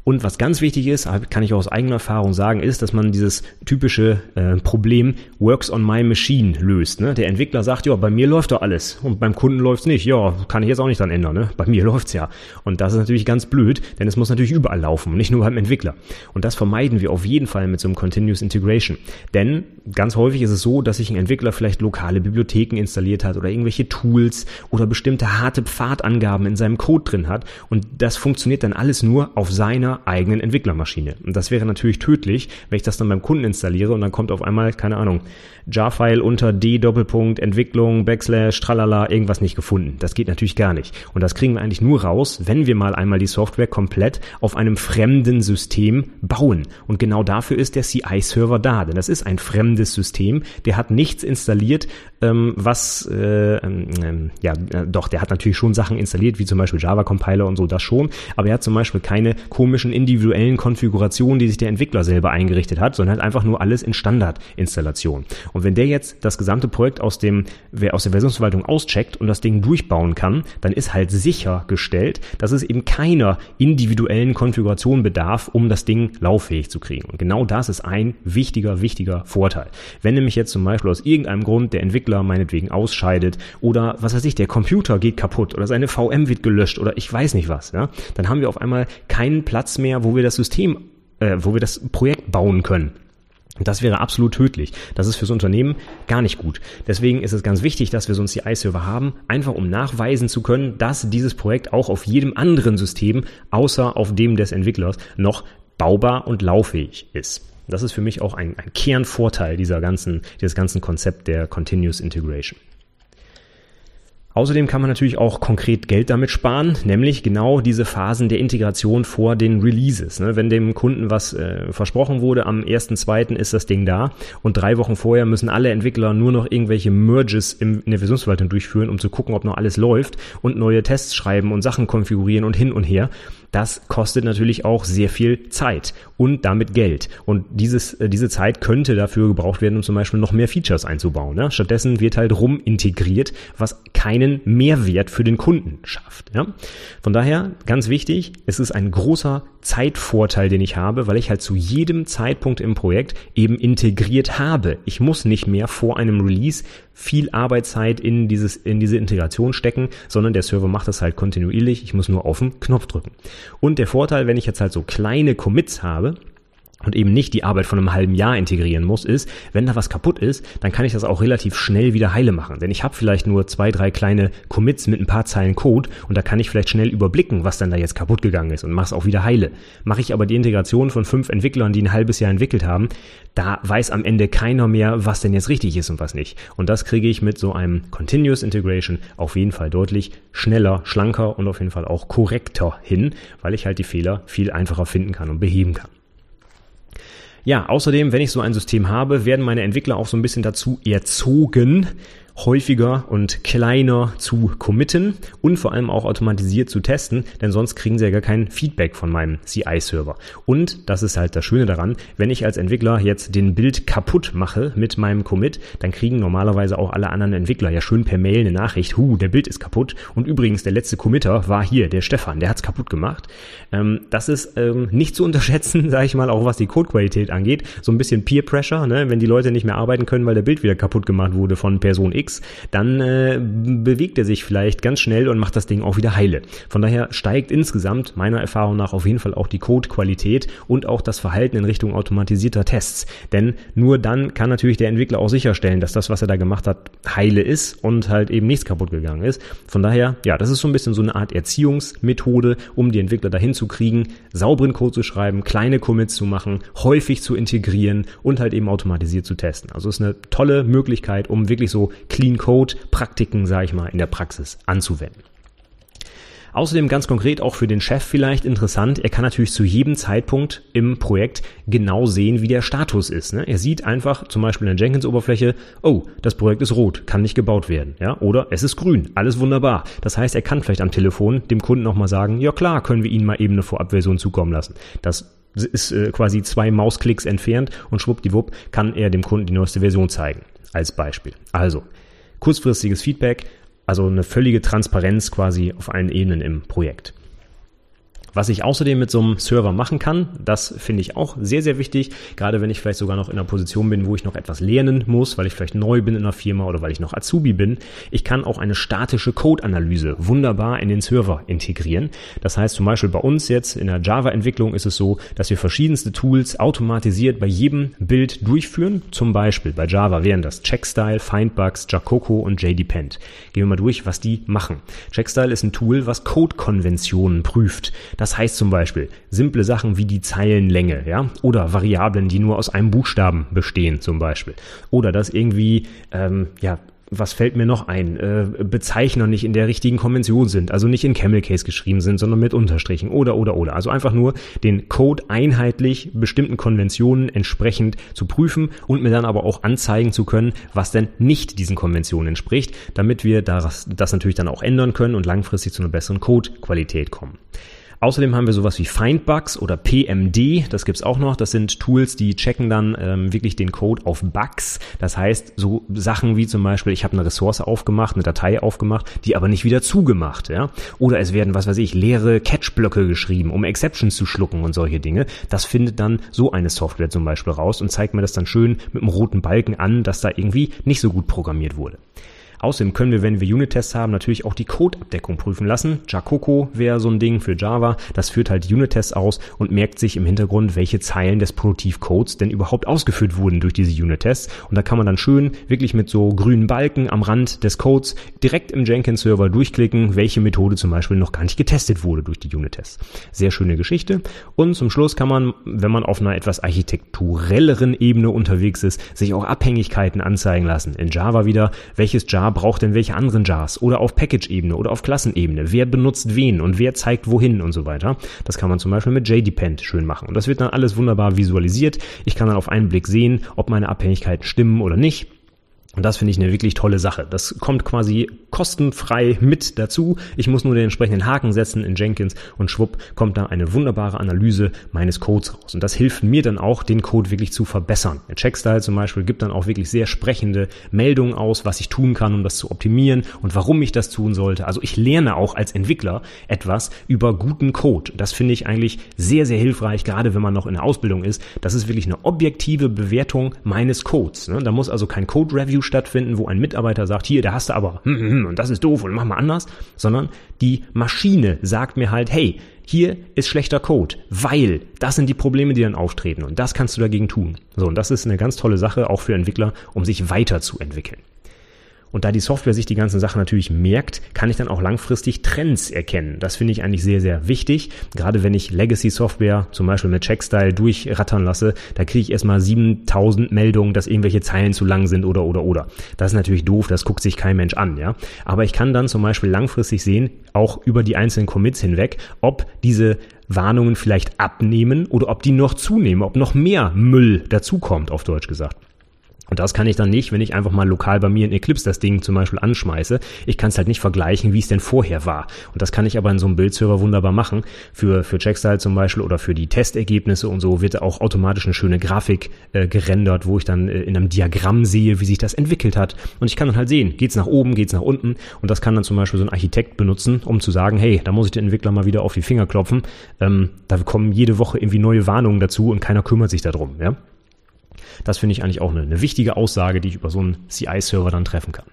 Und was ganz wichtig ist, kann ich auch aus eigener Erfahrung sagen, ist, dass man dieses typische äh, Problem Works on my machine löst. Ne? Der Entwickler sagt, ja, bei mir läuft doch alles und beim Kunden läuft's nicht. Ja, kann ich jetzt auch nicht dran ändern. Ne? Bei mir läuft's ja. Und das ist natürlich ganz blöd, denn es muss natürlich überall laufen, nicht nur beim Entwickler. Und das vermeiden wir auf jeden Fall mit so einem Continuous Integration. Denn ganz häufig ist es so, dass sich ein Entwickler vielleicht lokale Bibliotheken installiert hat oder irgendwelche Tools oder bestimmte harte Pfadangaben in seinem Code drin hat. Und das funktioniert dann alles nur auf seiner eigenen Entwicklermaschine. Und das wäre natürlich tödlich, wenn ich das dann beim Kunden installiere und dann kommt auf einmal, keine Ahnung, Jar-File unter D Doppelpunkt Entwicklung Backslash Tralala irgendwas nicht gefunden. Das geht natürlich gar nicht. Und das kriegen wir eigentlich nur raus, wenn wir mal einmal die Software komplett auf einem fremden System bauen. Und genau dafür ist der CI-Server da, denn das ist ein fremdes System. Der hat nichts installiert, ähm, was äh, ähm, ähm ja äh, doch, der hat natürlich schon Sachen installiert, wie zum Beispiel Java Compiler und so, das schon. Aber er hat zum Beispiel keine komischen individuellen Konfigurationen, die sich der Entwickler selber eingerichtet hat, sondern hat einfach nur alles in Standardinstallation. Und wenn der jetzt das gesamte Projekt aus dem, aus der Versionsverwaltung auscheckt und das Ding durchbauen kann, dann ist halt sichergestellt, dass es eben keiner individuellen Konfiguration bedarf, um das Ding lauffähig zu kriegen. Und genau das ist ein wichtiger, wichtiger Vorteil. Wenn nämlich jetzt zum Beispiel aus irgendeinem Grund der Entwickler meinetwegen ausscheidet oder was weiß ich, der Computer geht kaputt oder seine VM wird gelöscht oder ich weiß nicht was, ja, dann haben wir auf einmal keinen Platz mehr, wo wir das System, äh, wo wir das Projekt bauen können. Das wäre absolut tödlich. Das ist fürs Unternehmen gar nicht gut. Deswegen ist es ganz wichtig, dass wir so einen CI-Server haben, einfach um nachweisen zu können, dass dieses Projekt auch auf jedem anderen System, außer auf dem des Entwicklers, noch baubar und lauffähig ist. Das ist für mich auch ein, ein Kernvorteil dieser ganzen, dieses ganzen Konzept der Continuous Integration. Außerdem kann man natürlich auch konkret Geld damit sparen, nämlich genau diese Phasen der Integration vor den Releases. Ne? Wenn dem Kunden was äh, versprochen wurde, am 1.2. ist das Ding da und drei Wochen vorher müssen alle Entwickler nur noch irgendwelche Merges in der Versionsverwaltung durchführen, um zu gucken, ob noch alles läuft und neue Tests schreiben und Sachen konfigurieren und hin und her. Das kostet natürlich auch sehr viel Zeit und damit Geld. Und dieses, äh, diese Zeit könnte dafür gebraucht werden, um zum Beispiel noch mehr Features einzubauen. Ne? Stattdessen wird halt rum integriert, was keinen Mehrwert für den Kunden schafft. Ja? Von daher ganz wichtig, es ist ein großer Zeitvorteil, den ich habe, weil ich halt zu jedem Zeitpunkt im Projekt eben integriert habe. Ich muss nicht mehr vor einem Release viel Arbeitszeit in dieses, in diese Integration stecken, sondern der Server macht das halt kontinuierlich. Ich muss nur auf den Knopf drücken. Und der Vorteil, wenn ich jetzt halt so kleine Commits habe, und eben nicht die Arbeit von einem halben Jahr integrieren muss, ist, wenn da was kaputt ist, dann kann ich das auch relativ schnell wieder heile machen. Denn ich habe vielleicht nur zwei, drei kleine Commits mit ein paar Zeilen Code und da kann ich vielleicht schnell überblicken, was dann da jetzt kaputt gegangen ist und mache es auch wieder heile. Mache ich aber die Integration von fünf Entwicklern, die ein halbes Jahr entwickelt haben, da weiß am Ende keiner mehr, was denn jetzt richtig ist und was nicht. Und das kriege ich mit so einem Continuous Integration auf jeden Fall deutlich schneller, schlanker und auf jeden Fall auch korrekter hin, weil ich halt die Fehler viel einfacher finden kann und beheben kann. Ja, außerdem, wenn ich so ein System habe, werden meine Entwickler auch so ein bisschen dazu erzogen, häufiger und kleiner zu committen und vor allem auch automatisiert zu testen, denn sonst kriegen sie ja gar kein Feedback von meinem CI-Server. Und das ist halt das Schöne daran, wenn ich als Entwickler jetzt den Bild kaputt mache mit meinem Commit, dann kriegen normalerweise auch alle anderen Entwickler ja schön per Mail eine Nachricht, hu, der Bild ist kaputt und übrigens der letzte Committer war hier, der Stefan, der hat's kaputt gemacht. Ähm, das ist ähm, nicht zu unterschätzen, sage ich mal, auch was die Codequalität angeht. So ein bisschen Peer Pressure, ne? wenn die Leute nicht mehr arbeiten können, weil der Bild wieder kaputt gemacht wurde von Person X X, dann äh, bewegt er sich vielleicht ganz schnell und macht das Ding auch wieder heile. Von daher steigt insgesamt meiner Erfahrung nach auf jeden Fall auch die Codequalität und auch das Verhalten in Richtung automatisierter Tests. Denn nur dann kann natürlich der Entwickler auch sicherstellen, dass das, was er da gemacht hat, heile ist und halt eben nichts kaputt gegangen ist. Von daher, ja, das ist so ein bisschen so eine Art Erziehungsmethode, um die Entwickler dahin zu kriegen, sauberen Code zu schreiben, kleine Commits zu machen, häufig zu integrieren und halt eben automatisiert zu testen. Also ist eine tolle Möglichkeit, um wirklich so Clean Code Praktiken, sage ich mal, in der Praxis anzuwenden. Außerdem ganz konkret auch für den Chef vielleicht interessant, er kann natürlich zu jedem Zeitpunkt im Projekt genau sehen, wie der Status ist. Ne? Er sieht einfach zum Beispiel in der Jenkins-Oberfläche, oh, das Projekt ist rot, kann nicht gebaut werden. Ja? Oder es ist grün, alles wunderbar. Das heißt, er kann vielleicht am Telefon dem Kunden nochmal sagen, ja klar, können wir Ihnen mal eben eine Vorabversion zukommen lassen. Das ist äh, quasi zwei Mausklicks entfernt und schwuppdiwupp kann er dem Kunden die neueste Version zeigen. Als Beispiel. Also, kurzfristiges Feedback, also eine völlige Transparenz quasi auf allen Ebenen im Projekt. Was ich außerdem mit so einem Server machen kann, das finde ich auch sehr, sehr wichtig, gerade wenn ich vielleicht sogar noch in einer Position bin, wo ich noch etwas lernen muss, weil ich vielleicht neu bin in einer Firma oder weil ich noch Azubi bin. Ich kann auch eine statische Code-Analyse wunderbar in den Server integrieren. Das heißt zum Beispiel bei uns jetzt in der Java-Entwicklung ist es so, dass wir verschiedenste Tools automatisiert bei jedem Bild durchführen. Zum Beispiel bei Java wären das Checkstyle, Findbugs, Jacoco und JDepend. Gehen wir mal durch, was die machen. Checkstyle ist ein Tool, was Code-Konventionen prüft. Das heißt zum Beispiel simple Sachen wie die Zeilenlänge, ja, oder Variablen, die nur aus einem Buchstaben bestehen, zum Beispiel. Oder dass irgendwie, ähm, ja, was fällt mir noch ein? Äh, Bezeichner nicht in der richtigen Konvention sind, also nicht in Camel Case geschrieben sind, sondern mit Unterstrichen oder oder oder. Also einfach nur den Code einheitlich bestimmten Konventionen entsprechend zu prüfen und mir dann aber auch anzeigen zu können, was denn nicht diesen Konventionen entspricht, damit wir das, das natürlich dann auch ändern können und langfristig zu einer besseren Codequalität kommen. Außerdem haben wir sowas wie Findbugs oder PMD, das gibt's auch noch. Das sind Tools, die checken dann ähm, wirklich den Code auf Bugs. Das heißt, so Sachen wie zum Beispiel, ich habe eine Ressource aufgemacht, eine Datei aufgemacht, die aber nicht wieder zugemacht. Ja? Oder es werden, was weiß ich, leere Catch-Blöcke geschrieben, um Exceptions zu schlucken und solche Dinge. Das findet dann so eine Software zum Beispiel raus und zeigt mir das dann schön mit einem roten Balken an, dass da irgendwie nicht so gut programmiert wurde. Außerdem können wir, wenn wir Unit-Tests haben, natürlich auch die Code-Abdeckung prüfen lassen. Jacoco wäre so ein Ding für Java. Das führt halt Unit-Tests aus und merkt sich im Hintergrund, welche Zeilen des Produktivcodes denn überhaupt ausgeführt wurden durch diese Unit-Tests. Und da kann man dann schön wirklich mit so grünen Balken am Rand des Codes direkt im Jenkins-Server durchklicken, welche Methode zum Beispiel noch gar nicht getestet wurde durch die Unit-Tests. Sehr schöne Geschichte. Und zum Schluss kann man, wenn man auf einer etwas architekturelleren Ebene unterwegs ist, sich auch Abhängigkeiten anzeigen lassen. In Java wieder, welches Java Jar braucht denn welche anderen Jars oder auf Package-Ebene oder auf Klassenebene. Wer benutzt wen und wer zeigt wohin und so weiter. Das kann man zum Beispiel mit JDepend schön machen. Und das wird dann alles wunderbar visualisiert. Ich kann dann auf einen Blick sehen, ob meine Abhängigkeiten stimmen oder nicht. Und das finde ich eine wirklich tolle Sache. Das kommt quasi kostenfrei mit dazu. Ich muss nur den entsprechenden Haken setzen in Jenkins und schwupp kommt da eine wunderbare Analyse meines Codes raus. Und das hilft mir dann auch, den Code wirklich zu verbessern. Der Checkstyle zum Beispiel gibt dann auch wirklich sehr sprechende Meldungen aus, was ich tun kann, um das zu optimieren und warum ich das tun sollte. Also ich lerne auch als Entwickler etwas über guten Code. Das finde ich eigentlich sehr, sehr hilfreich, gerade wenn man noch in der Ausbildung ist. Das ist wirklich eine objektive Bewertung meines Codes. Ne? Da muss also kein Code-Review stattfinden, wo ein Mitarbeiter sagt, hier, da hast du aber, hm, hm, hm, und das ist doof und mach mal anders, sondern die Maschine sagt mir halt, hey, hier ist schlechter Code, weil das sind die Probleme, die dann auftreten und das kannst du dagegen tun. So, und das ist eine ganz tolle Sache auch für Entwickler, um sich weiterzuentwickeln. Und da die Software sich die ganzen Sachen natürlich merkt, kann ich dann auch langfristig Trends erkennen. Das finde ich eigentlich sehr, sehr wichtig. Gerade wenn ich Legacy-Software zum Beispiel mit Checkstyle durchrattern lasse, da kriege ich erstmal 7000 Meldungen, dass irgendwelche Zeilen zu lang sind oder, oder, oder. Das ist natürlich doof, das guckt sich kein Mensch an, ja. Aber ich kann dann zum Beispiel langfristig sehen, auch über die einzelnen Commits hinweg, ob diese Warnungen vielleicht abnehmen oder ob die noch zunehmen, ob noch mehr Müll dazukommt, auf Deutsch gesagt. Und das kann ich dann nicht, wenn ich einfach mal lokal bei mir in Eclipse das Ding zum Beispiel anschmeiße. Ich kann es halt nicht vergleichen, wie es denn vorher war. Und das kann ich aber in so einem Bildserver wunderbar machen. Für, für Checkstyle zum Beispiel oder für die Testergebnisse und so wird auch automatisch eine schöne Grafik äh, gerendert, wo ich dann äh, in einem Diagramm sehe, wie sich das entwickelt hat. Und ich kann dann halt sehen, geht's nach oben, geht's nach unten. Und das kann dann zum Beispiel so ein Architekt benutzen, um zu sagen, hey, da muss ich den Entwickler mal wieder auf die Finger klopfen. Ähm, da kommen jede Woche irgendwie neue Warnungen dazu und keiner kümmert sich darum. Ja? Das finde ich eigentlich auch eine, eine wichtige Aussage, die ich über so einen CI-Server dann treffen kann.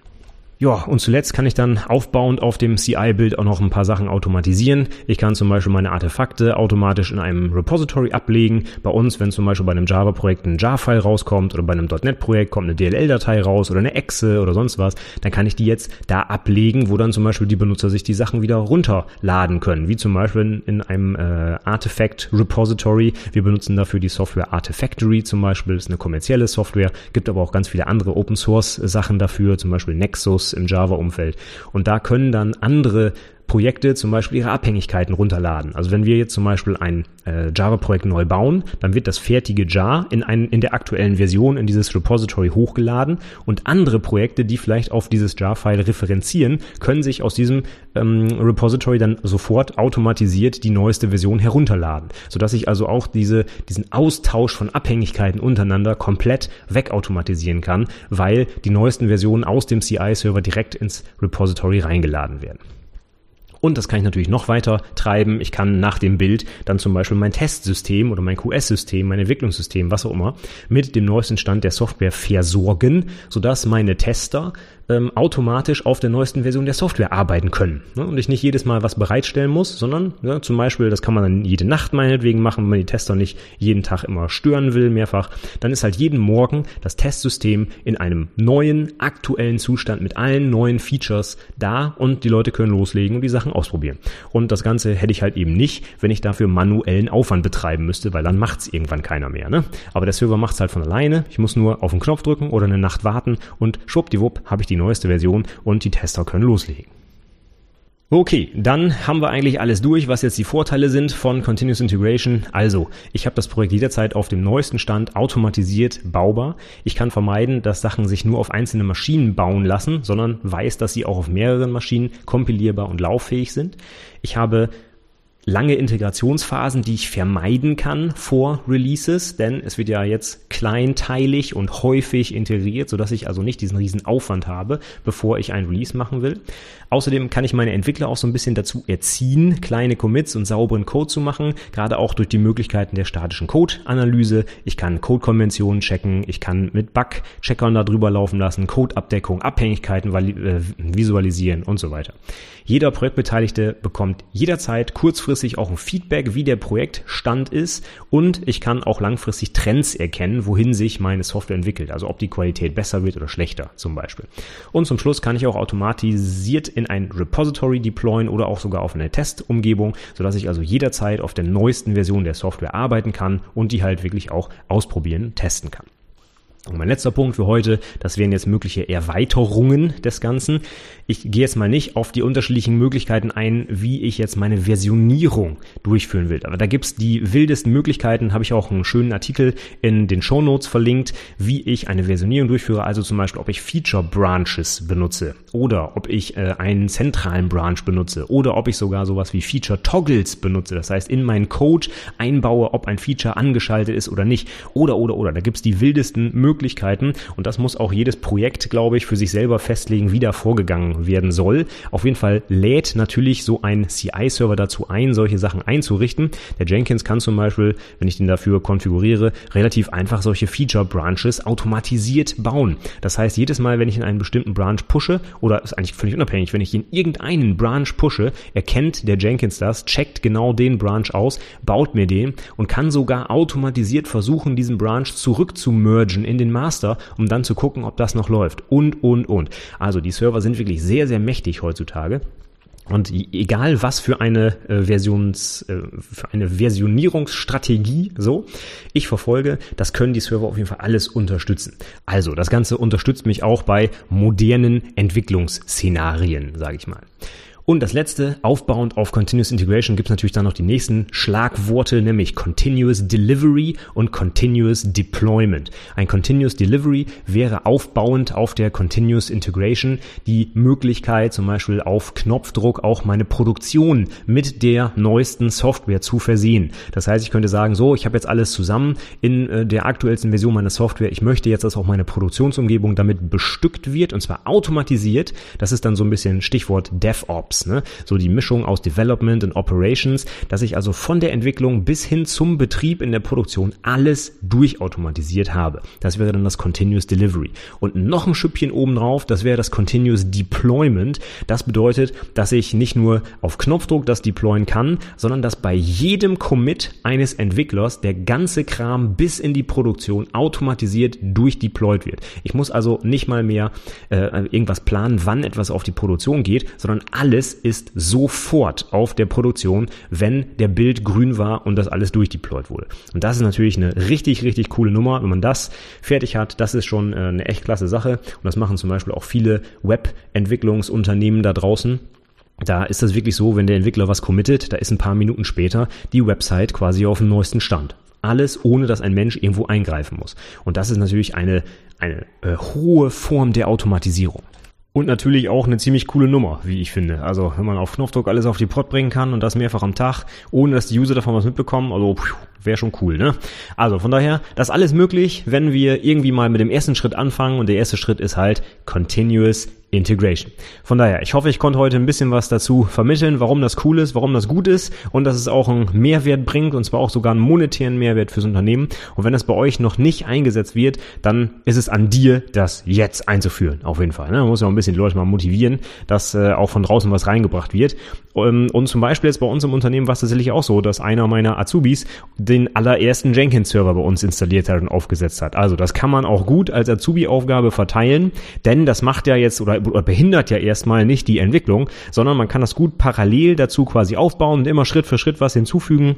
Ja, und zuletzt kann ich dann aufbauend auf dem CI-Bild auch noch ein paar Sachen automatisieren. Ich kann zum Beispiel meine Artefakte automatisch in einem Repository ablegen. Bei uns, wenn zum Beispiel bei einem Java-Projekt ein Jar-File rauskommt oder bei einem .NET-Projekt kommt eine DLL-Datei raus oder eine Exe oder sonst was, dann kann ich die jetzt da ablegen, wo dann zum Beispiel die Benutzer sich die Sachen wieder runterladen können. Wie zum Beispiel in einem äh, Artifact-Repository. Wir benutzen dafür die Software Artifactory zum Beispiel. Das ist eine kommerzielle Software. Gibt aber auch ganz viele andere Open-Source-Sachen dafür, zum Beispiel Nexus im Java-Umfeld. Und da können dann andere Projekte zum Beispiel ihre Abhängigkeiten runterladen. Also wenn wir jetzt zum Beispiel ein äh, Java-Projekt neu bauen, dann wird das fertige Jar in, ein, in der aktuellen Version in dieses Repository hochgeladen und andere Projekte, die vielleicht auf dieses Jar-File referenzieren, können sich aus diesem ähm, Repository dann sofort automatisiert die neueste Version herunterladen, sodass ich also auch diese, diesen Austausch von Abhängigkeiten untereinander komplett wegautomatisieren kann, weil die neuesten Versionen aus dem CI-Server direkt ins Repository reingeladen werden. Und das kann ich natürlich noch weiter treiben. Ich kann nach dem Bild dann zum Beispiel mein Testsystem oder mein QS-System, mein Entwicklungssystem, was auch immer, mit dem neuesten Stand der Software versorgen, sodass meine Tester ähm, automatisch auf der neuesten Version der Software arbeiten können. Ne? Und ich nicht jedes Mal was bereitstellen muss, sondern ja, zum Beispiel, das kann man dann jede Nacht meinetwegen machen, wenn man die Tester nicht jeden Tag immer stören will, mehrfach, dann ist halt jeden Morgen das Testsystem in einem neuen, aktuellen Zustand mit allen neuen Features da und die Leute können loslegen und die Sachen ausprobieren. Und das Ganze hätte ich halt eben nicht, wenn ich dafür manuellen Aufwand betreiben müsste, weil dann macht's irgendwann keiner mehr. Ne? Aber der Server macht's halt von alleine. Ich muss nur auf den Knopf drücken oder eine Nacht warten und schwuppdiwupp habe ich die neueste Version und die Tester können loslegen. Okay, dann haben wir eigentlich alles durch, was jetzt die Vorteile sind von Continuous Integration. Also, ich habe das Projekt jederzeit auf dem neuesten Stand automatisiert baubar. Ich kann vermeiden, dass Sachen sich nur auf einzelne Maschinen bauen lassen, sondern weiß, dass sie auch auf mehreren Maschinen kompilierbar und lauffähig sind. Ich habe lange Integrationsphasen, die ich vermeiden kann vor Releases, denn es wird ja jetzt kleinteilig und häufig integriert, sodass ich also nicht diesen riesen Aufwand habe, bevor ich ein Release machen will. Außerdem kann ich meine Entwickler auch so ein bisschen dazu erziehen, kleine Commits und sauberen Code zu machen, gerade auch durch die Möglichkeiten der statischen Code-Analyse. Ich kann Code-Konventionen checken, ich kann mit Bug-Checkern darüber laufen lassen, Code-Abdeckung, Abhängigkeiten äh, visualisieren und so weiter. Jeder Projektbeteiligte bekommt jederzeit kurzfristig auch ein Feedback, wie der Projektstand ist und ich kann auch langfristig Trends erkennen, wohin sich meine Software entwickelt, also ob die Qualität besser wird oder schlechter zum Beispiel. Und zum Schluss kann ich auch automatisiert in ein Repository deployen oder auch sogar auf eine Testumgebung, sodass ich also jederzeit auf der neuesten Version der Software arbeiten kann und die halt wirklich auch ausprobieren, testen kann. Und mein letzter Punkt für heute, das wären jetzt mögliche Erweiterungen des Ganzen. Ich gehe jetzt mal nicht auf die unterschiedlichen Möglichkeiten ein, wie ich jetzt meine Versionierung durchführen will. Aber da gibt's die wildesten Möglichkeiten, habe ich auch einen schönen Artikel in den Show Notes verlinkt, wie ich eine Versionierung durchführe. Also zum Beispiel, ob ich Feature Branches benutze oder ob ich äh, einen zentralen Branch benutze oder ob ich sogar sowas wie Feature Toggles benutze. Das heißt, in meinen Code einbaue, ob ein Feature angeschaltet ist oder nicht. Oder, oder, oder. Da gibt's die wildesten Möglichkeiten Möglichkeiten und das muss auch jedes Projekt, glaube ich, für sich selber festlegen, wie da vorgegangen werden soll. Auf jeden Fall lädt natürlich so ein CI-Server dazu ein, solche Sachen einzurichten. Der Jenkins kann zum Beispiel, wenn ich den dafür konfiguriere, relativ einfach solche Feature-Branches automatisiert bauen. Das heißt, jedes Mal, wenn ich in einen bestimmten Branch pushe, oder ist eigentlich völlig unabhängig, wenn ich in irgendeinen Branch pushe, erkennt der Jenkins das, checkt genau den Branch aus, baut mir den und kann sogar automatisiert versuchen, diesen Branch zurückzumergen in den den Master, um dann zu gucken, ob das noch läuft. Und, und, und. Also die Server sind wirklich sehr, sehr mächtig heutzutage. Und egal was für eine äh, Versions, äh, für eine Versionierungsstrategie so ich verfolge, das können die Server auf jeden Fall alles unterstützen. Also das Ganze unterstützt mich auch bei modernen Entwicklungsszenarien, sage ich mal. Und das letzte, aufbauend auf Continuous Integration, gibt es natürlich dann noch die nächsten Schlagworte, nämlich Continuous Delivery und Continuous Deployment. Ein Continuous Delivery wäre aufbauend auf der Continuous Integration die Möglichkeit, zum Beispiel auf Knopfdruck auch meine Produktion mit der neuesten Software zu versehen. Das heißt, ich könnte sagen, so, ich habe jetzt alles zusammen in äh, der aktuellsten Version meiner Software. Ich möchte jetzt, dass auch meine Produktionsumgebung damit bestückt wird und zwar automatisiert. Das ist dann so ein bisschen Stichwort DevOps. DevOps, ne? so die Mischung aus Development und Operations, dass ich also von der Entwicklung bis hin zum Betrieb in der Produktion alles durchautomatisiert habe. Das wäre dann das Continuous Delivery. Und noch ein Schüppchen obendrauf, das wäre das Continuous Deployment. Das bedeutet, dass ich nicht nur auf Knopfdruck das deployen kann, sondern dass bei jedem Commit eines Entwicklers der ganze Kram bis in die Produktion automatisiert durchdeployed wird. Ich muss also nicht mal mehr äh, irgendwas planen, wann etwas auf die Produktion geht, sondern alles alles ist sofort auf der Produktion, wenn der Bild grün war und das alles durchdeployed wurde. Und das ist natürlich eine richtig, richtig coole Nummer. Wenn man das fertig hat, das ist schon äh, eine echt klasse Sache. Und das machen zum Beispiel auch viele Webentwicklungsunternehmen da draußen. da ist das wirklich so, wenn der Entwickler was committet, da ist ein paar Minuten später die Website quasi auf dem neuesten Stand. Alles ohne dass ein Mensch irgendwo eingreifen muss. Und das ist natürlich eine, eine äh, hohe Form der Automatisierung. Und natürlich auch eine ziemlich coole Nummer, wie ich finde. Also wenn man auf Knopfdruck alles auf die Pod bringen kann und das mehrfach am Tag, ohne dass die User davon was mitbekommen, also wäre schon cool, ne? Also von daher, das alles möglich, wenn wir irgendwie mal mit dem ersten Schritt anfangen und der erste Schritt ist halt Continuous Integration. Von daher, ich hoffe, ich konnte heute ein bisschen was dazu vermitteln, warum das cool ist, warum das gut ist und dass es auch einen Mehrwert bringt und zwar auch sogar einen monetären Mehrwert fürs Unternehmen. Und wenn das bei euch noch nicht eingesetzt wird, dann ist es an dir, das jetzt einzuführen. Auf jeden Fall. Ne? Man muss ja auch ein bisschen die Leute mal motivieren, dass äh, auch von draußen was reingebracht wird. Ähm, und zum Beispiel jetzt bei uns im Unternehmen war es tatsächlich auch so, dass einer meiner Azubis den allerersten Jenkins-Server bei uns installiert hat und aufgesetzt hat. Also das kann man auch gut als Azubi-Aufgabe verteilen, denn das macht ja jetzt oder oder behindert ja erstmal nicht die Entwicklung, sondern man kann das gut parallel dazu quasi aufbauen und immer Schritt für Schritt was hinzufügen.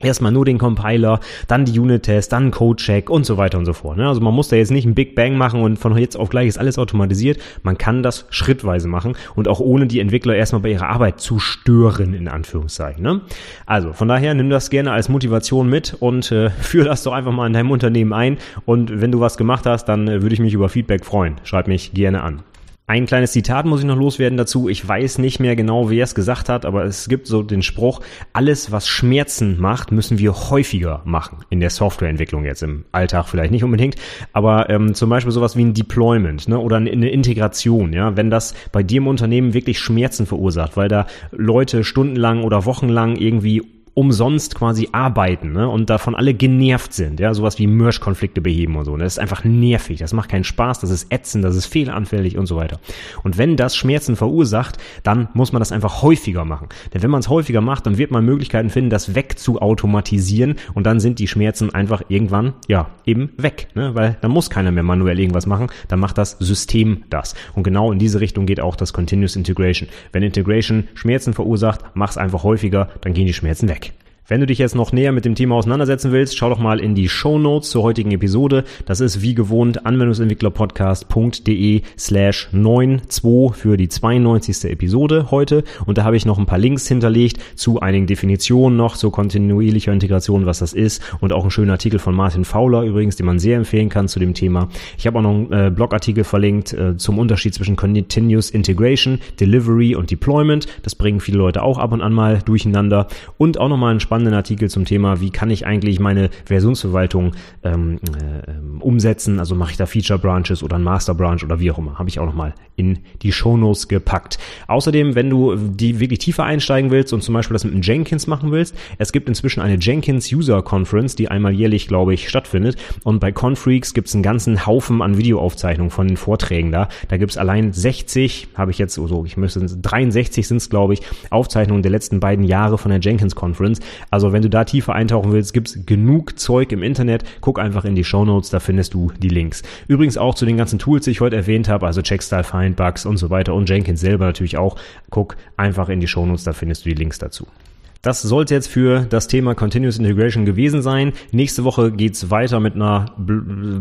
Erstmal nur den Compiler, dann die Unit-Test, dann Code-Check und so weiter und so fort. Ne? Also man muss da jetzt nicht ein Big Bang machen und von jetzt auf gleich ist alles automatisiert. Man kann das schrittweise machen und auch ohne die Entwickler erstmal bei ihrer Arbeit zu stören, in Anführungszeichen. Ne? Also von daher nimm das gerne als Motivation mit und äh, führ das doch einfach mal in deinem Unternehmen ein. Und wenn du was gemacht hast, dann äh, würde ich mich über Feedback freuen. Schreib mich gerne an. Ein kleines Zitat muss ich noch loswerden dazu. Ich weiß nicht mehr genau, wer es gesagt hat, aber es gibt so den Spruch, alles, was Schmerzen macht, müssen wir häufiger machen. In der Softwareentwicklung jetzt, im Alltag vielleicht nicht unbedingt, aber ähm, zum Beispiel sowas wie ein Deployment ne, oder eine Integration. Ja, Wenn das bei dir im Unternehmen wirklich Schmerzen verursacht, weil da Leute stundenlang oder wochenlang irgendwie umsonst quasi arbeiten ne? und davon alle genervt sind, ja, sowas wie Merch-Konflikte beheben und so. Das ist einfach nervig, das macht keinen Spaß, das ist ätzend, das ist fehleranfällig und so weiter. Und wenn das Schmerzen verursacht, dann muss man das einfach häufiger machen. Denn wenn man es häufiger macht, dann wird man Möglichkeiten finden, das wegzuautomatisieren und dann sind die Schmerzen einfach irgendwann, ja, eben weg, ne? weil dann muss keiner mehr manuell irgendwas machen, dann macht das System das. Und genau in diese Richtung geht auch das Continuous Integration. Wenn Integration Schmerzen verursacht, mach's einfach häufiger, dann gehen die Schmerzen weg. Wenn du dich jetzt noch näher mit dem Thema auseinandersetzen willst, schau doch mal in die Show Notes zur heutigen Episode. Das ist wie gewohnt anwendungsentwicklerpodcast.de slash 92 für die 92. Episode heute. Und da habe ich noch ein paar Links hinterlegt zu einigen Definitionen noch, zur kontinuierlicher Integration, was das ist. Und auch ein schöner Artikel von Martin Fowler übrigens, den man sehr empfehlen kann zu dem Thema. Ich habe auch noch einen äh, Blogartikel verlinkt äh, zum Unterschied zwischen Continuous Integration, Delivery und Deployment. Das bringen viele Leute auch ab und an mal durcheinander. Und auch nochmal ein spannenden Artikel zum Thema, wie kann ich eigentlich meine Versionsverwaltung ähm, äh, umsetzen. Also mache ich da Feature Branches oder ein Master Branch oder wie auch immer. Habe ich auch nochmal in die Shownotes gepackt. Außerdem, wenn du die wirklich tiefer einsteigen willst und zum Beispiel das mit einem Jenkins machen willst, es gibt inzwischen eine Jenkins User Conference, die einmal jährlich, glaube ich, stattfindet. Und bei Confreaks gibt es einen ganzen Haufen an Videoaufzeichnungen von den Vorträgen da. Da gibt es allein 60, habe ich jetzt, so, ich müsste 63 sind es, glaube ich, Aufzeichnungen der letzten beiden Jahre von der Jenkins Conference. Also wenn du da tiefer eintauchen willst, gibt's genug Zeug im Internet. Guck einfach in die Show Notes, da findest du die Links. Übrigens auch zu den ganzen Tools, die ich heute erwähnt habe, also Checkstyle, Findbugs und so weiter und Jenkins selber natürlich auch. Guck einfach in die Show Notes, da findest du die Links dazu. Das sollte jetzt für das Thema Continuous Integration gewesen sein. Nächste Woche geht's weiter mit einer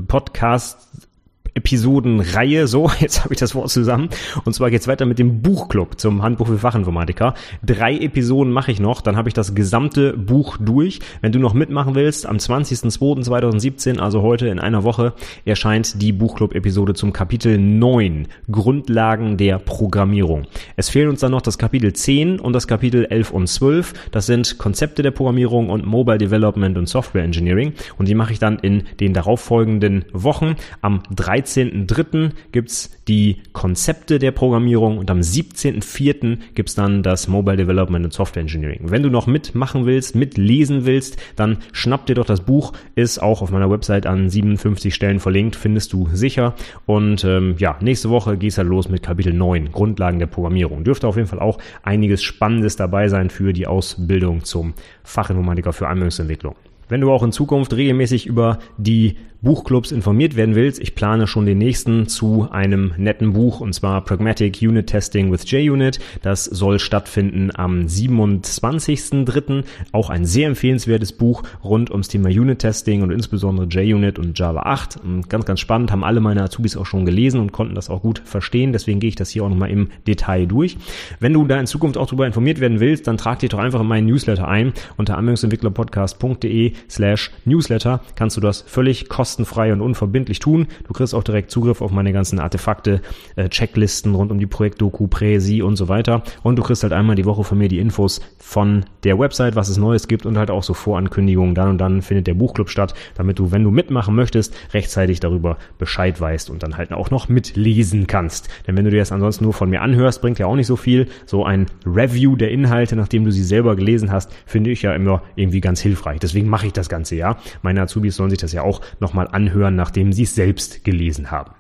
Podcast Episodenreihe. So, jetzt habe ich das Wort zusammen. Und zwar geht's weiter mit dem Buchclub zum Handbuch für Fachinformatiker. Drei Episoden mache ich noch, dann habe ich das gesamte Buch durch. Wenn du noch mitmachen willst, am 20.02.2017, also heute in einer Woche, erscheint die Buchclub-Episode zum Kapitel 9, Grundlagen der Programmierung. Es fehlen uns dann noch das Kapitel 10 und das Kapitel 11 und 12. Das sind Konzepte der Programmierung und Mobile Development und Software Engineering. Und die mache ich dann in den darauffolgenden Wochen. Am 13. 13.03. gibt's die Konzepte der Programmierung und am 17.04. gibt's dann das Mobile Development und Software Engineering. Wenn du noch mitmachen willst, mitlesen willst, dann schnapp dir doch das Buch, ist auch auf meiner Website an 57 Stellen verlinkt, findest du sicher. Und ähm, ja, nächste Woche geht's halt los mit Kapitel 9, Grundlagen der Programmierung. Dürfte auf jeden Fall auch einiges Spannendes dabei sein für die Ausbildung zum Fachinformatiker für Anwendungsentwicklung. Wenn du auch in Zukunft regelmäßig über die Buchclubs informiert werden willst, ich plane schon den nächsten zu einem netten Buch und zwar Pragmatic Unit Testing with JUnit. Das soll stattfinden am 27.03. Auch ein sehr empfehlenswertes Buch rund ums Thema Unit Testing und insbesondere JUnit und Java 8. Ganz, ganz spannend, haben alle meine Azubis auch schon gelesen und konnten das auch gut verstehen. Deswegen gehe ich das hier auch nochmal im Detail durch. Wenn du da in Zukunft auch darüber informiert werden willst, dann trag dich doch einfach in meinen Newsletter ein. Unter anwendungsentwicklerpodcast.de slash Newsletter kannst du das völlig kostenlos kostenfrei und unverbindlich tun. Du kriegst auch direkt Zugriff auf meine ganzen Artefakte, äh, Checklisten rund um die Projektdoku, Präsi und so weiter. Und du kriegst halt einmal die Woche von mir die Infos von der Website, was es Neues gibt und halt auch so Vorankündigungen. Dann und dann findet der Buchclub statt, damit du, wenn du mitmachen möchtest, rechtzeitig darüber Bescheid weißt und dann halt auch noch mitlesen kannst. Denn wenn du dir das ansonsten nur von mir anhörst, bringt ja auch nicht so viel. So ein Review der Inhalte, nachdem du sie selber gelesen hast, finde ich ja immer irgendwie ganz hilfreich. Deswegen mache ich das Ganze ja. Meine Azubis sollen sich das ja auch nochmal nochmal anhören, nachdem sie es selbst gelesen haben.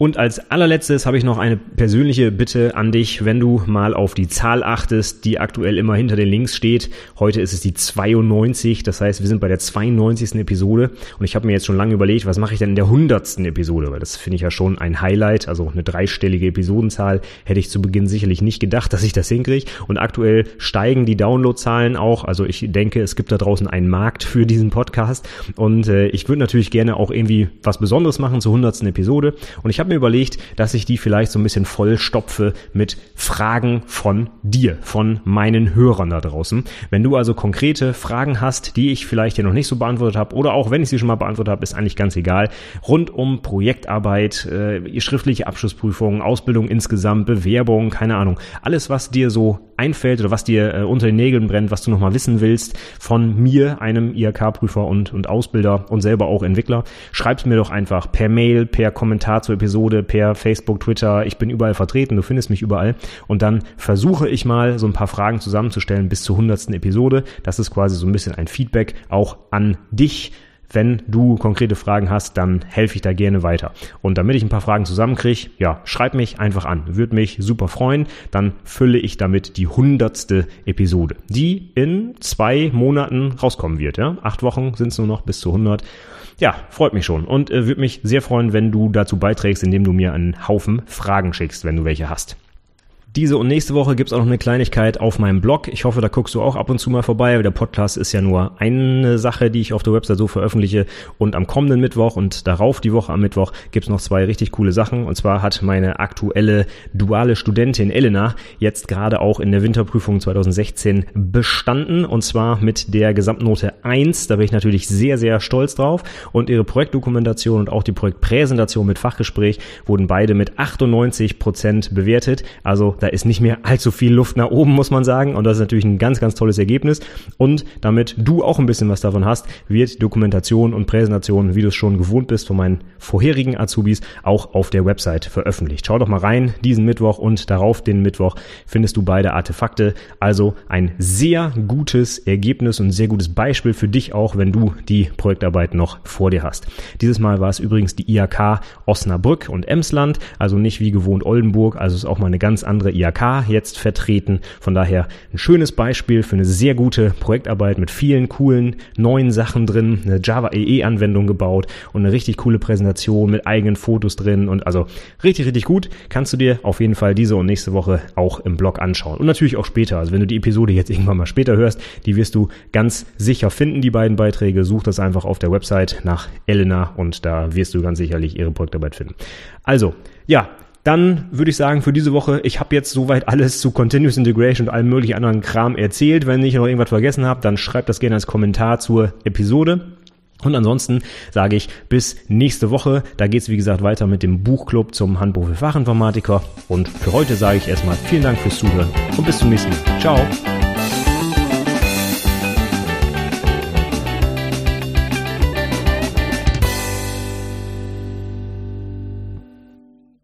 Und als allerletztes habe ich noch eine persönliche Bitte an dich, wenn du mal auf die Zahl achtest, die aktuell immer hinter den Links steht. Heute ist es die 92, das heißt, wir sind bei der 92. Episode und ich habe mir jetzt schon lange überlegt, was mache ich denn in der 100. Episode, weil das finde ich ja schon ein Highlight, also eine dreistellige Episodenzahl hätte ich zu Beginn sicherlich nicht gedacht, dass ich das hinkriege und aktuell steigen die Downloadzahlen auch, also ich denke, es gibt da draußen einen Markt für diesen Podcast und äh, ich würde natürlich gerne auch irgendwie was Besonderes machen zur 100. Episode und ich habe mir überlegt, dass ich die vielleicht so ein bisschen vollstopfe mit Fragen von dir, von meinen Hörern da draußen. Wenn du also konkrete Fragen hast, die ich vielleicht hier noch nicht so beantwortet habe oder auch wenn ich sie schon mal beantwortet habe, ist eigentlich ganz egal. Rund um Projektarbeit, äh, schriftliche Abschlussprüfungen, Ausbildung insgesamt, Bewerbung, keine Ahnung. Alles, was dir so einfällt oder was dir äh, unter den Nägeln brennt, was du nochmal wissen willst von mir, einem IHK-Prüfer und, und Ausbilder und selber auch Entwickler, schreib's mir doch einfach per Mail, per Kommentar zur Episode, per Facebook, Twitter. Ich bin überall vertreten, du findest mich überall. Und dann versuche ich mal so ein paar Fragen zusammenzustellen bis zur hundertsten Episode. Das ist quasi so ein bisschen ein Feedback auch an dich wenn du konkrete Fragen hast, dann helfe ich da gerne weiter. Und damit ich ein paar Fragen zusammenkriege, ja, schreib mich einfach an. Würde mich super freuen. Dann fülle ich damit die hundertste Episode, die in zwei Monaten rauskommen wird. Ja? Acht Wochen sind es nur noch bis zu 100. Ja, freut mich schon und äh, würde mich sehr freuen, wenn du dazu beiträgst, indem du mir einen Haufen Fragen schickst, wenn du welche hast. Diese und nächste Woche gibt's auch noch eine Kleinigkeit auf meinem Blog. Ich hoffe, da guckst du auch ab und zu mal vorbei. Der Podcast ist ja nur eine Sache, die ich auf der Website so veröffentliche. Und am kommenden Mittwoch und darauf die Woche am Mittwoch gibt's noch zwei richtig coole Sachen. Und zwar hat meine aktuelle duale Studentin Elena jetzt gerade auch in der Winterprüfung 2016 bestanden. Und zwar mit der Gesamtnote 1. Da bin ich natürlich sehr, sehr stolz drauf. Und ihre Projektdokumentation und auch die Projektpräsentation mit Fachgespräch wurden beide mit 98 Prozent bewertet. Also da ist nicht mehr allzu viel Luft nach oben, muss man sagen. Und das ist natürlich ein ganz, ganz tolles Ergebnis. Und damit du auch ein bisschen was davon hast, wird Dokumentation und Präsentation, wie du es schon gewohnt bist von meinen vorherigen Azubis, auch auf der Website veröffentlicht. Schau doch mal rein. Diesen Mittwoch und darauf den Mittwoch findest du beide Artefakte. Also ein sehr gutes Ergebnis und sehr gutes Beispiel für dich auch, wenn du die Projektarbeit noch vor dir hast. Dieses Mal war es übrigens die IHK Osnabrück und Emsland, also nicht wie gewohnt Oldenburg, also ist auch mal eine ganz andere andere IAK jetzt vertreten. Von daher ein schönes Beispiel für eine sehr gute Projektarbeit mit vielen coolen neuen Sachen drin, eine Java EE Anwendung gebaut und eine richtig coole Präsentation mit eigenen Fotos drin und also richtig, richtig gut. Kannst du dir auf jeden Fall diese und nächste Woche auch im Blog anschauen und natürlich auch später. Also wenn du die Episode jetzt irgendwann mal später hörst, die wirst du ganz sicher finden, die beiden Beiträge. Such das einfach auf der Website nach Elena und da wirst du ganz sicherlich ihre Projektarbeit finden. Also, ja, dann würde ich sagen, für diese Woche, ich habe jetzt soweit alles zu Continuous Integration und allem möglichen anderen Kram erzählt. Wenn ich noch irgendwas vergessen habe, dann schreibt das gerne als Kommentar zur Episode. Und ansonsten sage ich bis nächste Woche. Da geht's wie gesagt weiter mit dem Buchclub zum Handbuch für Fachinformatiker. Und für heute sage ich erstmal vielen Dank fürs Zuhören und bis zum nächsten Mal. Ciao.